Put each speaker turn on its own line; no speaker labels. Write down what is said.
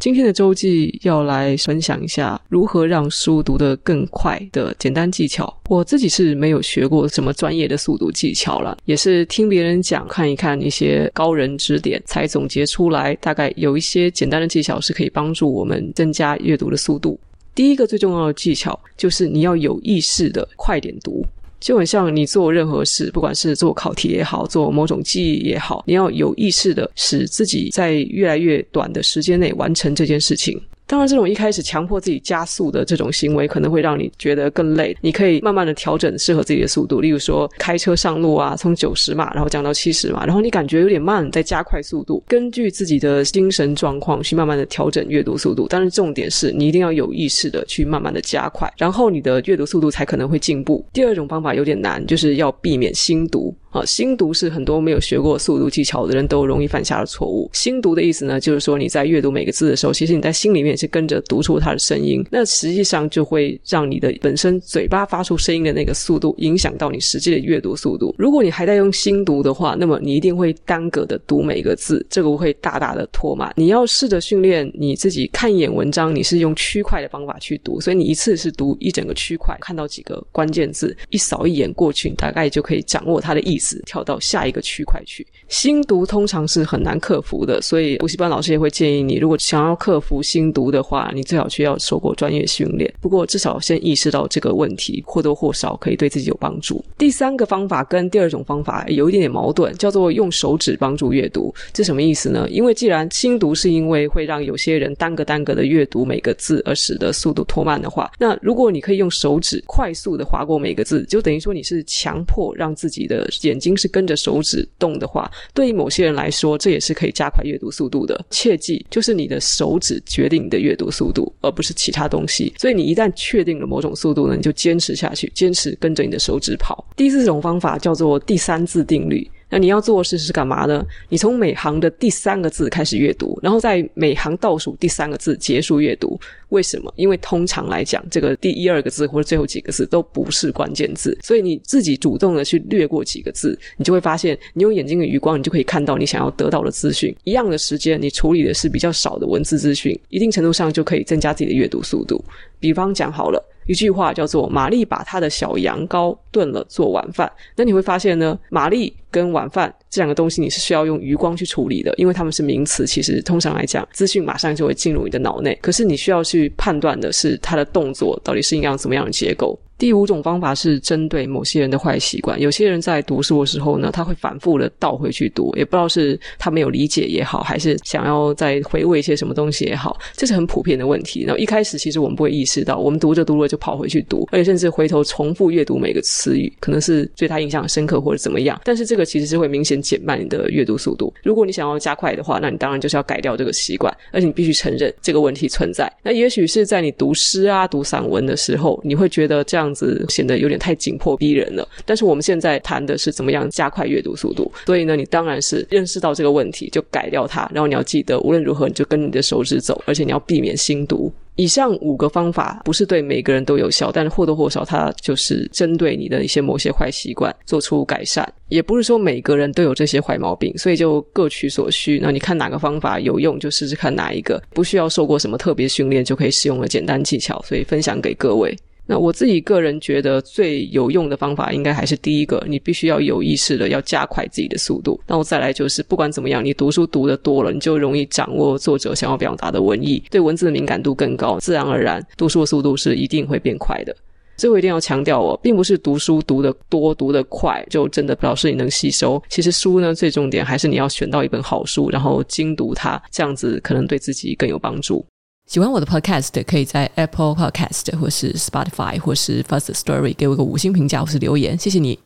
今天的周记要来分享一下如何让书读得更快的简单技巧。我自己是没有学过什么专业的速读技巧了，也是听别人讲，看一看一些高人指点，才总结出来。大概有一些简单的技巧是可以帮助我们增加阅读的速度。第一个最重要的技巧就是你要有意识的快点读。就很像你做任何事，不管是做考题也好，做某种记忆也好，你要有意识的使自己在越来越短的时间内完成这件事情。当然，这种一开始强迫自己加速的这种行为，可能会让你觉得更累。你可以慢慢的调整适合自己的速度，例如说开车上路啊，从九十码然后降到七十码，然后你感觉有点慢，再加快速度，根据自己的精神状况去慢慢的调整阅读速度。但是重点是你一定要有意识的去慢慢的加快，然后你的阅读速度才可能会进步。第二种方法有点难，就是要避免心读。啊，心读是很多没有学过速读技巧的人都容易犯下的错误。心读的意思呢，就是说你在阅读每个字的时候，其实你在心里面是跟着读出它的声音。那实际上就会让你的本身嘴巴发出声音的那个速度，影响到你实际的阅读速度。如果你还在用心读的话，那么你一定会耽搁的读每一个字，这个会大大的拖慢。你要试着训练你自己看一眼文章，你是用区块的方法去读，所以你一次是读一整个区块，看到几个关键字，一扫一眼过去，你大概就可以掌握它的意思。跳到下一个区块去，心读通常是很难克服的，所以补习班老师也会建议你，如果想要克服心读的话，你最好需要受过专业训练。不过至少先意识到这个问题，或多或少可以对自己有帮助。第三个方法跟第二种方法有一点点矛盾，叫做用手指帮助阅读。这什么意思呢？因为既然心读是因为会让有些人耽搁耽搁的阅读每个字，而使得速度拖慢的话，那如果你可以用手指快速的划过每个字，就等于说你是强迫让自己的眼睛是跟着手指动的话，对于某些人来说，这也是可以加快阅读速度的。切记，就是你的手指决定你的阅读速度，而不是其他东西。所以你一旦确定了某种速度呢，你就坚持下去，坚持跟着你的手指跑。第四种方法叫做第三自定律。那你要做的事是干嘛呢？你从每行的第三个字开始阅读，然后在每行倒数第三个字结束阅读。为什么？因为通常来讲，这个第一二个字或者最后几个字都不是关键字，所以你自己主动的去略过几个字，你就会发现，你用眼睛的余光，你就可以看到你想要得到的资讯。一样的时间，你处理的是比较少的文字资讯，一定程度上就可以增加自己的阅读速度。比方讲好了。一句话叫做“玛丽把她的小羊羔炖了做晚饭”，那你会发现呢，玛丽跟晚饭这两个东西你是需要用余光去处理的，因为它们是名词。其实通常来讲，资讯马上就会进入你的脑内，可是你需要去判断的是它的动作到底是一样怎么样的结构。第五种方法是针对某些人的坏习惯。有些人在读书的时候呢，他会反复的倒回去读，也不知道是他没有理解也好，还是想要再回味一些什么东西也好，这是很普遍的问题。然后一开始其实我们不会意识到，我们读着读着就跑回去读，而且甚至回头重复阅读每个词语，可能是对他印象深刻或者怎么样。但是这个其实是会明显减慢你的阅读速度。如果你想要加快的话，那你当然就是要改掉这个习惯，而且你必须承认这个问题存在。那也许是在你读诗啊、读散文的时候，你会觉得这样样子显得有点太紧迫逼人了，但是我们现在谈的是怎么样加快阅读速度，所以呢，你当然是认识到这个问题就改掉它，然后你要记得，无论如何你就跟你的手指走，而且你要避免心读。以上五个方法不是对每个人都有效，但是或多或少它就是针对你的一些某些坏习惯做出改善。也不是说每个人都有这些坏毛病，所以就各取所需。那你看哪个方法有用，就试试看哪一个，不需要受过什么特别训练就可以使用的简单技巧，所以分享给各位。那我自己个人觉得最有用的方法，应该还是第一个，你必须要有意识的要加快自己的速度。那我再来就是，不管怎么样，你读书读得多了，你就容易掌握作者想要表达的文意，对文字的敏感度更高，自然而然读书的速度是一定会变快的。这我一定要强调哦，并不是读书读得多、读得快就真的表示你能吸收。其实书呢，最重点还是你要选到一本好书，然后精读它，这样子可能对自己更有帮助。喜欢我的 Podcast，可以在 Apple Podcast 或是 Spotify 或是 First Story 给我个五星评价或是留言，谢谢你。